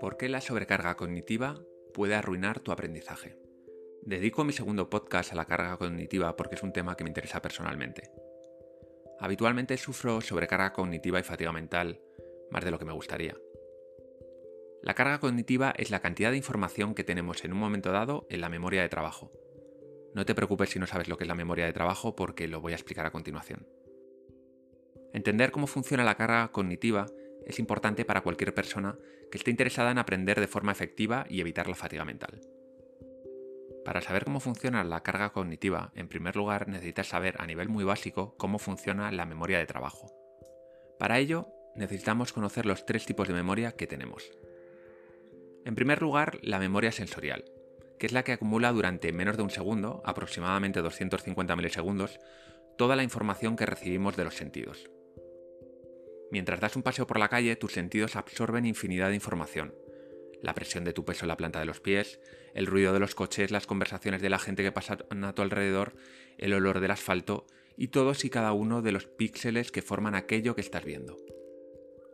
¿Por qué la sobrecarga cognitiva puede arruinar tu aprendizaje? Dedico mi segundo podcast a la carga cognitiva porque es un tema que me interesa personalmente. Habitualmente sufro sobrecarga cognitiva y fatiga mental más de lo que me gustaría. La carga cognitiva es la cantidad de información que tenemos en un momento dado en la memoria de trabajo. No te preocupes si no sabes lo que es la memoria de trabajo porque lo voy a explicar a continuación. Entender cómo funciona la carga cognitiva es importante para cualquier persona que esté interesada en aprender de forma efectiva y evitar la fatiga mental. Para saber cómo funciona la carga cognitiva, en primer lugar necesitas saber a nivel muy básico cómo funciona la memoria de trabajo. Para ello, necesitamos conocer los tres tipos de memoria que tenemos. En primer lugar, la memoria sensorial, que es la que acumula durante menos de un segundo, aproximadamente 250 milisegundos, toda la información que recibimos de los sentidos. Mientras das un paseo por la calle, tus sentidos absorben infinidad de información. La presión de tu peso en la planta de los pies, el ruido de los coches, las conversaciones de la gente que pasa a tu alrededor, el olor del asfalto y todos y cada uno de los píxeles que forman aquello que estás viendo.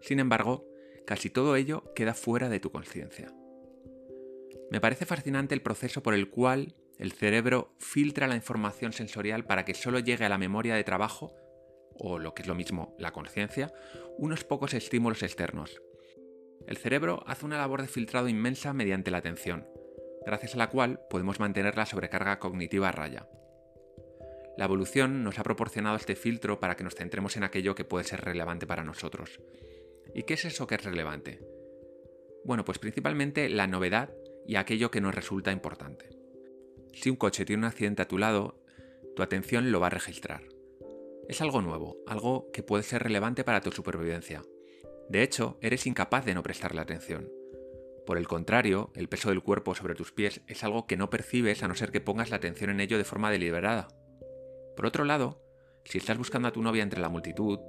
Sin embargo, casi todo ello queda fuera de tu conciencia. Me parece fascinante el proceso por el cual el cerebro filtra la información sensorial para que solo llegue a la memoria de trabajo, o lo que es lo mismo, la conciencia, unos pocos estímulos externos. El cerebro hace una labor de filtrado inmensa mediante la atención, gracias a la cual podemos mantener la sobrecarga cognitiva a raya. La evolución nos ha proporcionado este filtro para que nos centremos en aquello que puede ser relevante para nosotros. ¿Y qué es eso que es relevante? Bueno, pues principalmente la novedad y aquello que nos resulta importante. Si un coche tiene un accidente a tu lado, tu atención lo va a registrar. Es algo nuevo, algo que puede ser relevante para tu supervivencia. De hecho, eres incapaz de no prestarle atención. Por el contrario, el peso del cuerpo sobre tus pies es algo que no percibes a no ser que pongas la atención en ello de forma deliberada. Por otro lado, si estás buscando a tu novia entre la multitud,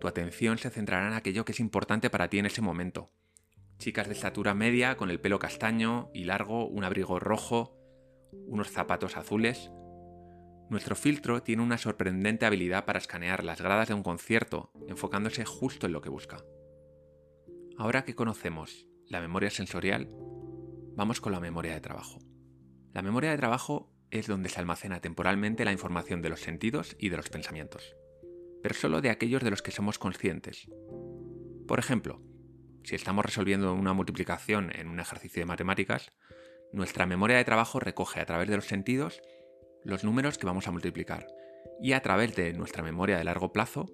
tu atención se centrará en aquello que es importante para ti en ese momento, chicas de estatura media con el pelo castaño y largo, un abrigo rojo, unos zapatos azules. Nuestro filtro tiene una sorprendente habilidad para escanear las gradas de un concierto, enfocándose justo en lo que busca. Ahora que conocemos la memoria sensorial, vamos con la memoria de trabajo. La memoria de trabajo es donde se almacena temporalmente la información de los sentidos y de los pensamientos, pero solo de aquellos de los que somos conscientes. Por ejemplo, si estamos resolviendo una multiplicación en un ejercicio de matemáticas, nuestra memoria de trabajo recoge a través de los sentidos los números que vamos a multiplicar y a través de nuestra memoria de largo plazo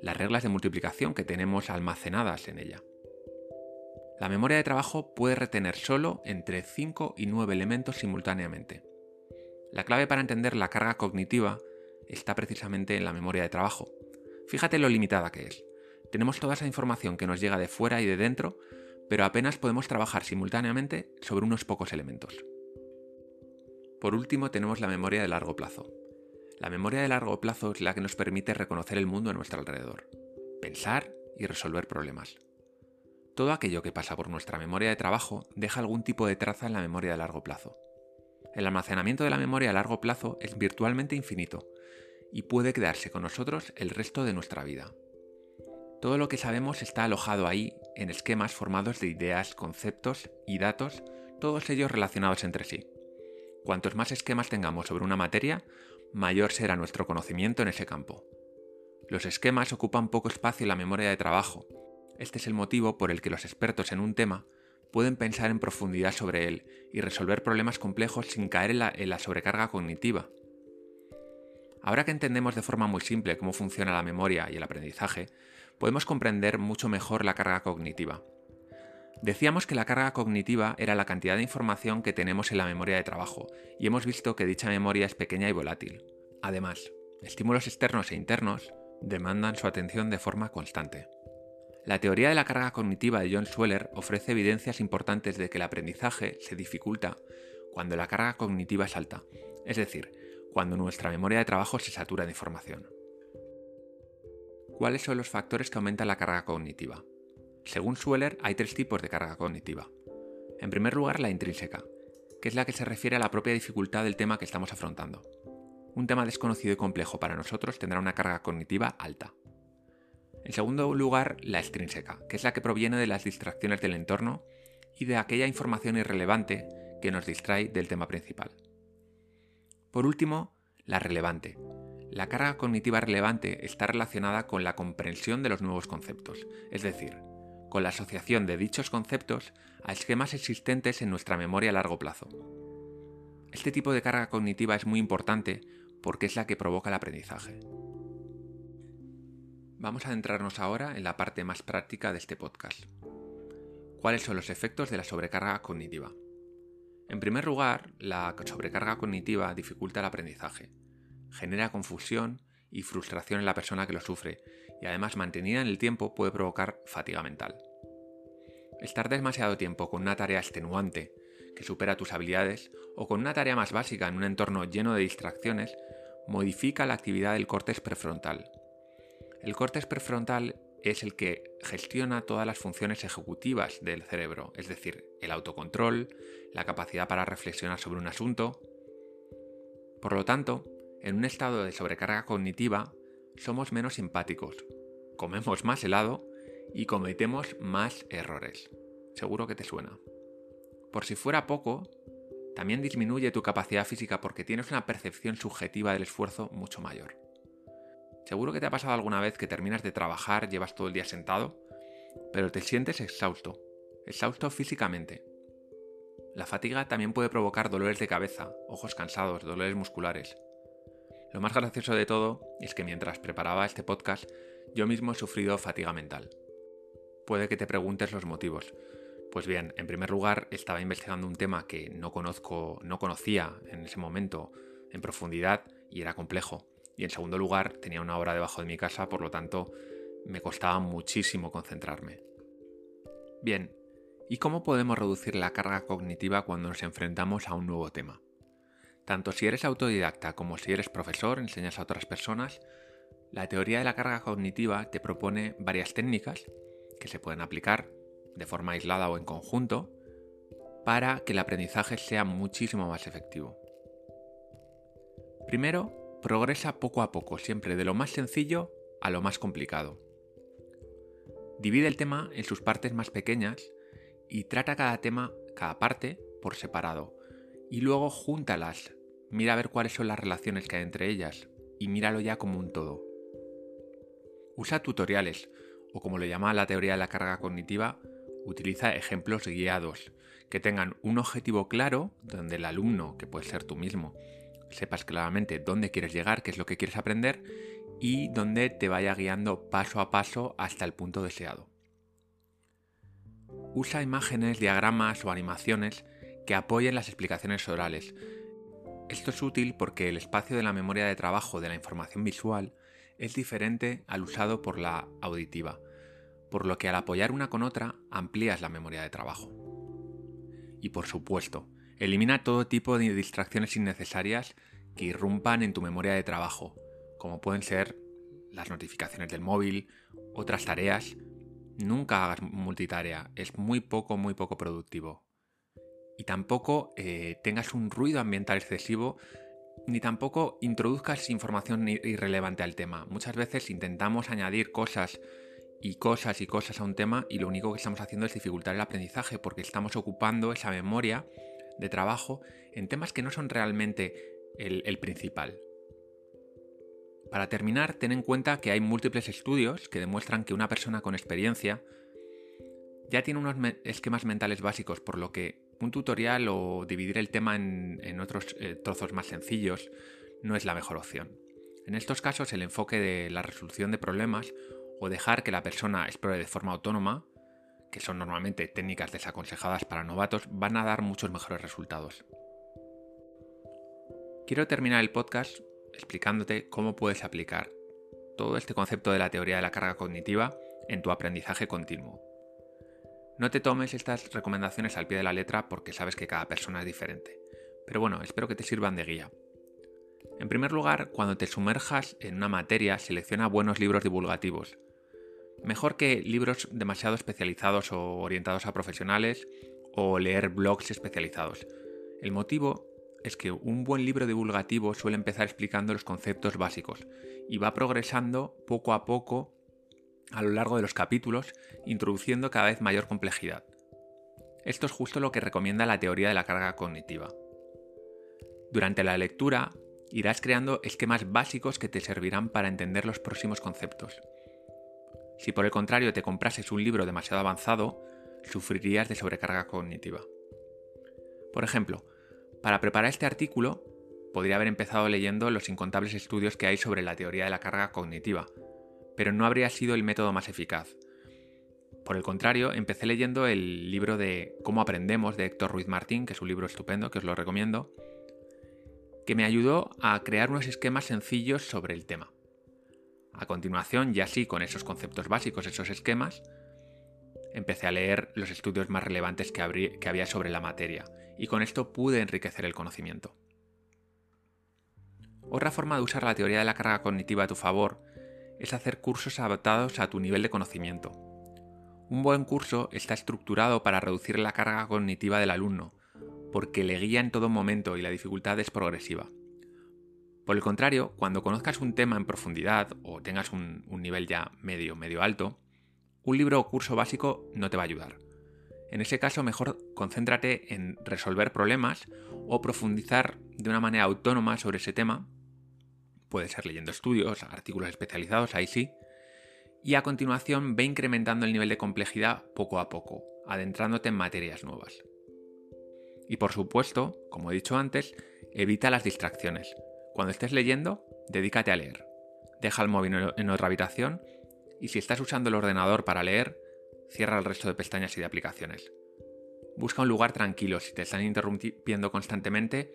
las reglas de multiplicación que tenemos almacenadas en ella. La memoria de trabajo puede retener solo entre 5 y 9 elementos simultáneamente. La clave para entender la carga cognitiva está precisamente en la memoria de trabajo. Fíjate lo limitada que es. Tenemos toda esa información que nos llega de fuera y de dentro, pero apenas podemos trabajar simultáneamente sobre unos pocos elementos. Por último tenemos la memoria de largo plazo. La memoria de largo plazo es la que nos permite reconocer el mundo a nuestro alrededor, pensar y resolver problemas. Todo aquello que pasa por nuestra memoria de trabajo deja algún tipo de traza en la memoria de largo plazo. El almacenamiento de la memoria a largo plazo es virtualmente infinito y puede quedarse con nosotros el resto de nuestra vida. Todo lo que sabemos está alojado ahí en esquemas formados de ideas, conceptos y datos, todos ellos relacionados entre sí. Cuantos más esquemas tengamos sobre una materia, mayor será nuestro conocimiento en ese campo. Los esquemas ocupan poco espacio en la memoria de trabajo. Este es el motivo por el que los expertos en un tema pueden pensar en profundidad sobre él y resolver problemas complejos sin caer en la, en la sobrecarga cognitiva. Ahora que entendemos de forma muy simple cómo funciona la memoria y el aprendizaje, podemos comprender mucho mejor la carga cognitiva. Decíamos que la carga cognitiva era la cantidad de información que tenemos en la memoria de trabajo, y hemos visto que dicha memoria es pequeña y volátil. Además, estímulos externos e internos demandan su atención de forma constante. La teoría de la carga cognitiva de John Sweller ofrece evidencias importantes de que el aprendizaje se dificulta cuando la carga cognitiva es alta, es decir, cuando nuestra memoria de trabajo se satura de información. ¿Cuáles son los factores que aumentan la carga cognitiva? Según Sweller, hay tres tipos de carga cognitiva. En primer lugar, la intrínseca, que es la que se refiere a la propia dificultad del tema que estamos afrontando. Un tema desconocido y complejo para nosotros tendrá una carga cognitiva alta. En segundo lugar, la extrínseca, que es la que proviene de las distracciones del entorno y de aquella información irrelevante que nos distrae del tema principal. Por último, la relevante. La carga cognitiva relevante está relacionada con la comprensión de los nuevos conceptos, es decir, con la asociación de dichos conceptos a esquemas existentes en nuestra memoria a largo plazo. Este tipo de carga cognitiva es muy importante porque es la que provoca el aprendizaje. Vamos a adentrarnos ahora en la parte más práctica de este podcast. ¿Cuáles son los efectos de la sobrecarga cognitiva? En primer lugar, la sobrecarga cognitiva dificulta el aprendizaje, genera confusión y frustración en la persona que lo sufre, y además mantenida en el tiempo puede provocar fatiga mental. Estar demasiado tiempo con una tarea extenuante que supera tus habilidades o con una tarea más básica en un entorno lleno de distracciones modifica la actividad del córtex prefrontal, el córtex prefrontal es el que gestiona todas las funciones ejecutivas del cerebro, es decir, el autocontrol, la capacidad para reflexionar sobre un asunto. Por lo tanto, en un estado de sobrecarga cognitiva, somos menos simpáticos, comemos más helado y cometemos más errores. Seguro que te suena. Por si fuera poco, también disminuye tu capacidad física porque tienes una percepción subjetiva del esfuerzo mucho mayor. Seguro que te ha pasado alguna vez que terminas de trabajar, llevas todo el día sentado, pero te sientes exhausto, exhausto físicamente. La fatiga también puede provocar dolores de cabeza, ojos cansados, dolores musculares. Lo más gracioso de todo es que mientras preparaba este podcast, yo mismo he sufrido fatiga mental. Puede que te preguntes los motivos. Pues bien, en primer lugar, estaba investigando un tema que no conozco, no conocía en ese momento en profundidad y era complejo. Y en segundo lugar, tenía una hora debajo de mi casa, por lo tanto, me costaba muchísimo concentrarme. Bien, ¿y cómo podemos reducir la carga cognitiva cuando nos enfrentamos a un nuevo tema? Tanto si eres autodidacta como si eres profesor, enseñas a otras personas, la teoría de la carga cognitiva te propone varias técnicas que se pueden aplicar de forma aislada o en conjunto para que el aprendizaje sea muchísimo más efectivo. Primero, progresa poco a poco, siempre de lo más sencillo a lo más complicado. Divide el tema en sus partes más pequeñas y trata cada tema, cada parte, por separado. Y luego júntalas, mira a ver cuáles son las relaciones que hay entre ellas y míralo ya como un todo. Usa tutoriales, o como lo llama la teoría de la carga cognitiva, utiliza ejemplos guiados, que tengan un objetivo claro, donde el alumno, que puede ser tú mismo, sepas claramente dónde quieres llegar, qué es lo que quieres aprender y dónde te vaya guiando paso a paso hasta el punto deseado. Usa imágenes, diagramas o animaciones que apoyen las explicaciones orales. Esto es útil porque el espacio de la memoria de trabajo de la información visual es diferente al usado por la auditiva, por lo que al apoyar una con otra amplías la memoria de trabajo. Y por supuesto, Elimina todo tipo de distracciones innecesarias que irrumpan en tu memoria de trabajo, como pueden ser las notificaciones del móvil, otras tareas. Nunca hagas multitarea, es muy poco, muy poco productivo. Y tampoco eh, tengas un ruido ambiental excesivo, ni tampoco introduzcas información irrelevante al tema. Muchas veces intentamos añadir cosas y cosas y cosas a un tema y lo único que estamos haciendo es dificultar el aprendizaje porque estamos ocupando esa memoria de trabajo en temas que no son realmente el, principal. Para terminar, ten en cuenta que hay múltiples estudios que demuestran que una persona con experiencia ya tiene unos esquemas mentales básicos, por lo que un tutorial o dividir el tema en, otros eh, trozos más sencillos no es la mejor opción. En estos casos, el enfoque de la resolución de problemas o dejar que la persona explore de forma autónoma que son normalmente técnicas desaconsejadas para novatos, van a dar muchos mejores resultados. Quiero terminar el podcast explicándote cómo puedes aplicar todo este concepto de la teoría de la carga cognitiva en tu aprendizaje continuo. No te tomes estas recomendaciones al pie de la letra porque sabes que cada persona es diferente, pero bueno, espero que te sirvan de guía. En primer lugar, cuando te sumerjas en una materia, selecciona buenos libros divulgativos, Mejor que libros demasiado especializados o orientados a profesionales o leer blogs especializados. El motivo es que un buen libro divulgativo suele empezar explicando los conceptos básicos y va progresando poco a poco a lo largo de los capítulos, introduciendo cada vez mayor complejidad. Esto es justo lo que recomienda la teoría de la carga cognitiva. Durante la lectura, irás creando esquemas básicos que te servirán para entender los próximos conceptos. Si por el contrario te comprases un libro demasiado avanzado, sufrirías de sobrecarga cognitiva. Por ejemplo, para preparar este artículo, podría haber empezado leyendo los incontables estudios que hay sobre la teoría de la carga cognitiva, pero no habría sido el método más eficaz. Por el contrario, empecé leyendo el libro de Cómo aprendemos de Héctor Ruiz Martín, que es un libro estupendo, que os lo recomiendo, que me ayudó a crear unos esquemas sencillos sobre el tema. A continuación, ya sí, con esos conceptos básicos, esos esquemas, empecé a leer los estudios más relevantes que, había sobre la materia, y con esto pude enriquecer el conocimiento. Otra forma de usar la teoría de la carga cognitiva a tu favor es hacer cursos adaptados a tu nivel de conocimiento. Un buen curso está estructurado para reducir la carga cognitiva del alumno, porque le guía en todo momento y la dificultad es progresiva. Por el contrario, cuando conozcas un tema en profundidad o tengas un, un nivel ya medio, medio alto, un libro o curso básico no te va a ayudar. En ese caso, mejor concéntrate en resolver problemas o profundizar de una manera autónoma sobre ese tema. Puede ser leyendo estudios, artículos especializados, ahí sí. Y a continuación ve incrementando el nivel de complejidad poco a poco, adentrándote en materias nuevas. Y por supuesto, como he dicho antes, evita las distracciones. Cuando estés leyendo, dedícate a leer. Deja el móvil en otra habitación y si estás usando el ordenador para leer, cierra el resto de pestañas y de aplicaciones. Busca un lugar tranquilo, si te están interrumpiendo constantemente,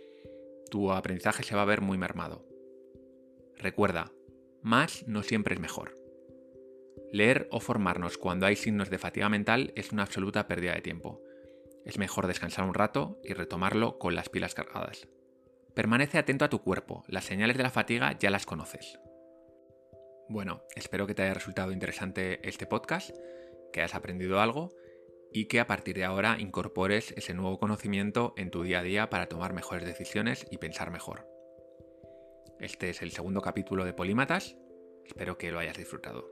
tu aprendizaje se va a ver muy mermado. Recuerda, más no siempre es mejor. Leer o formarnos cuando hay signos de fatiga mental es una absoluta pérdida de tiempo. Es mejor descansar un rato y retomarlo con las pilas cargadas. Permanece atento a tu cuerpo, las señales de la fatiga ya las conoces. Bueno, espero que te haya resultado interesante este podcast, que hayas aprendido algo y que a partir de ahora incorpores ese nuevo conocimiento en tu día a día para tomar mejores decisiones y pensar mejor. Este es el segundo capítulo de Polímatas, espero que lo hayas disfrutado.